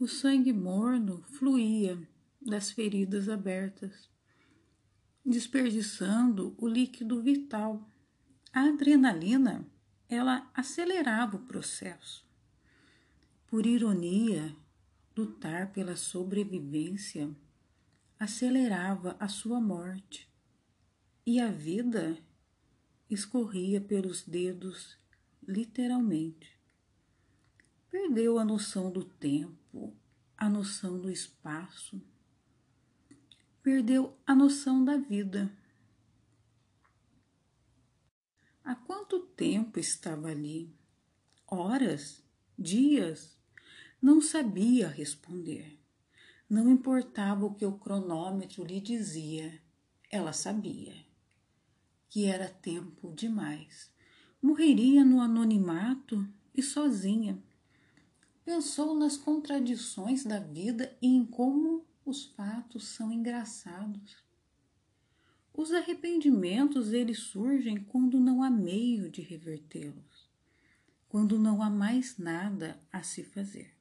O sangue morno fluía das feridas abertas, desperdiçando o líquido vital. A adrenalina, ela acelerava o processo. Por ironia, lutar pela sobrevivência acelerava a sua morte e a vida escorria pelos dedos, literalmente. Perdeu a noção do tempo, a noção do espaço, perdeu a noção da vida. Há quanto tempo estava ali? Horas? Dias? Não sabia responder. Não importava o que o cronômetro lhe dizia, ela sabia que era tempo demais. Morreria no anonimato e sozinha. Pensou nas contradições da vida e em como os fatos são engraçados. Os arrependimentos eles surgem quando não há meio de revertê-los, quando não há mais nada a se fazer.